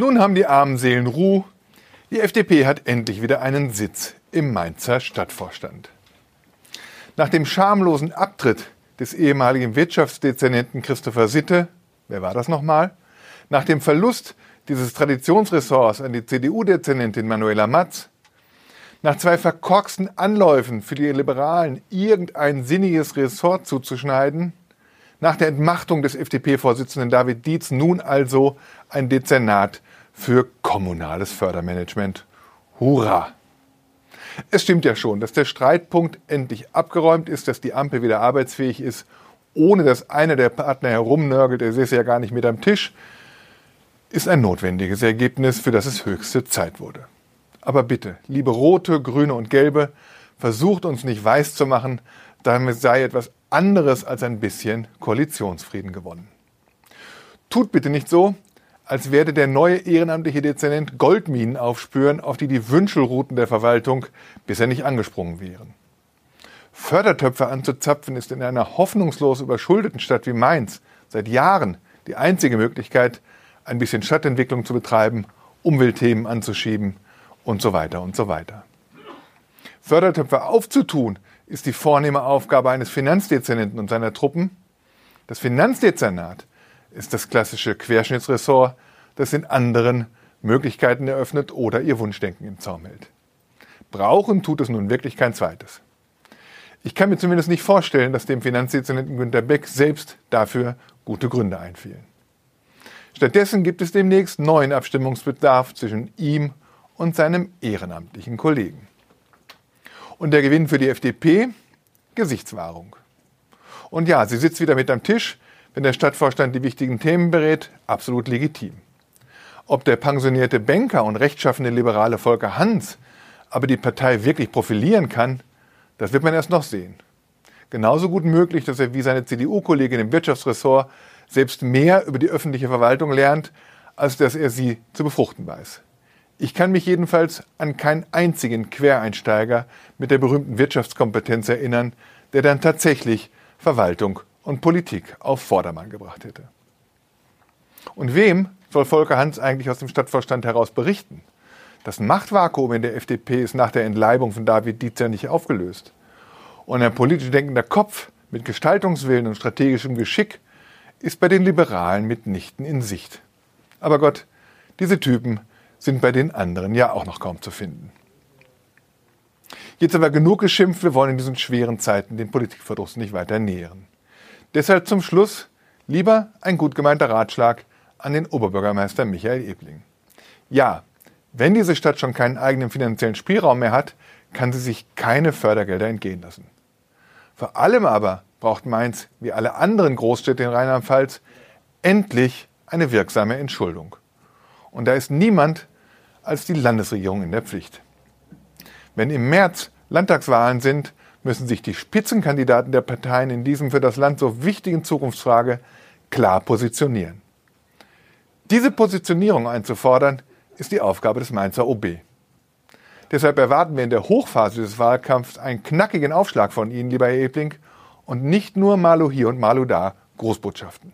Nun haben die armen Seelen Ruhe. Die FDP hat endlich wieder einen Sitz im Mainzer Stadtvorstand. Nach dem schamlosen Abtritt des ehemaligen Wirtschaftsdezernenten Christopher Sitte, wer war das nochmal? Nach dem Verlust dieses Traditionsressorts an die CDU-Dezernentin Manuela Matz, nach zwei verkorksten Anläufen für die Liberalen irgendein sinniges Ressort zuzuschneiden, nach der Entmachtung des FDP-Vorsitzenden David Dietz nun also ein Dezernat für kommunales Fördermanagement. Hurra! Es stimmt ja schon, dass der Streitpunkt endlich abgeräumt ist, dass die Ampel wieder arbeitsfähig ist, ohne dass einer der Partner herumnörgelt, er säße ja gar nicht mit am Tisch, ist ein notwendiges Ergebnis, für das es höchste Zeit wurde. Aber bitte, liebe Rote, Grüne und Gelbe, versucht uns nicht weiß zu machen, damit sei etwas anderes als ein bisschen Koalitionsfrieden gewonnen. Tut bitte nicht so, als werde der neue ehrenamtliche Dezernent Goldminen aufspüren, auf die die Wünschelrouten der Verwaltung bisher nicht angesprungen wären. Fördertöpfe anzuzapfen ist in einer hoffnungslos überschuldeten Stadt wie Mainz seit Jahren die einzige Möglichkeit, ein bisschen Stadtentwicklung zu betreiben, Umweltthemen anzuschieben und so weiter und so weiter. Fördertöpfe aufzutun ist die vornehme Aufgabe eines Finanzdezernenten und seiner Truppen. Das Finanzdezernat ist das klassische Querschnittsressort, das in anderen Möglichkeiten eröffnet oder ihr Wunschdenken im Zaum hält. Brauchen tut es nun wirklich kein zweites. Ich kann mir zumindest nicht vorstellen, dass dem Finanzdezernenten Günter Beck selbst dafür gute Gründe einfielen. Stattdessen gibt es demnächst neuen Abstimmungsbedarf zwischen ihm und seinem ehrenamtlichen Kollegen. Und der Gewinn für die FDP? Gesichtswahrung. Und ja, sie sitzt wieder mit am Tisch, wenn der Stadtvorstand die wichtigen Themen berät, absolut legitim. Ob der pensionierte Banker und rechtschaffende liberale Volker Hans aber die Partei wirklich profilieren kann, das wird man erst noch sehen. Genauso gut möglich, dass er wie seine CDU-Kollegin im Wirtschaftsressort selbst mehr über die öffentliche Verwaltung lernt, als dass er sie zu befruchten weiß. Ich kann mich jedenfalls an keinen einzigen Quereinsteiger mit der berühmten Wirtschaftskompetenz erinnern, der dann tatsächlich Verwaltung und Politik auf Vordermann gebracht hätte. Und wem soll Volker Hans eigentlich aus dem Stadtvorstand heraus berichten? Das Machtvakuum in der FDP ist nach der Entleibung von David Dietzer nicht aufgelöst. Und ein politisch denkender Kopf mit Gestaltungswillen und strategischem Geschick ist bei den Liberalen mitnichten in Sicht. Aber Gott, diese Typen sind bei den anderen ja auch noch kaum zu finden. Jetzt aber genug geschimpft, wir wollen in diesen schweren Zeiten den Politikverdruss nicht weiter nähren. Deshalb zum Schluss lieber ein gut gemeinter Ratschlag an den Oberbürgermeister Michael Ebling. Ja, wenn diese Stadt schon keinen eigenen finanziellen Spielraum mehr hat, kann sie sich keine Fördergelder entgehen lassen. Vor allem aber braucht Mainz, wie alle anderen Großstädte in Rheinland-Pfalz, endlich eine wirksame Entschuldung. Und da ist niemand als die Landesregierung in der Pflicht. Wenn im März Landtagswahlen sind, müssen sich die Spitzenkandidaten der Parteien in diesem für das Land so wichtigen Zukunftsfrage klar positionieren. Diese Positionierung einzufordern, ist die Aufgabe des Mainzer OB. Deshalb erwarten wir in der Hochphase des Wahlkampfs einen knackigen Aufschlag von Ihnen, lieber Herr Ebling, und nicht nur Malu hier und Malu da Großbotschaften.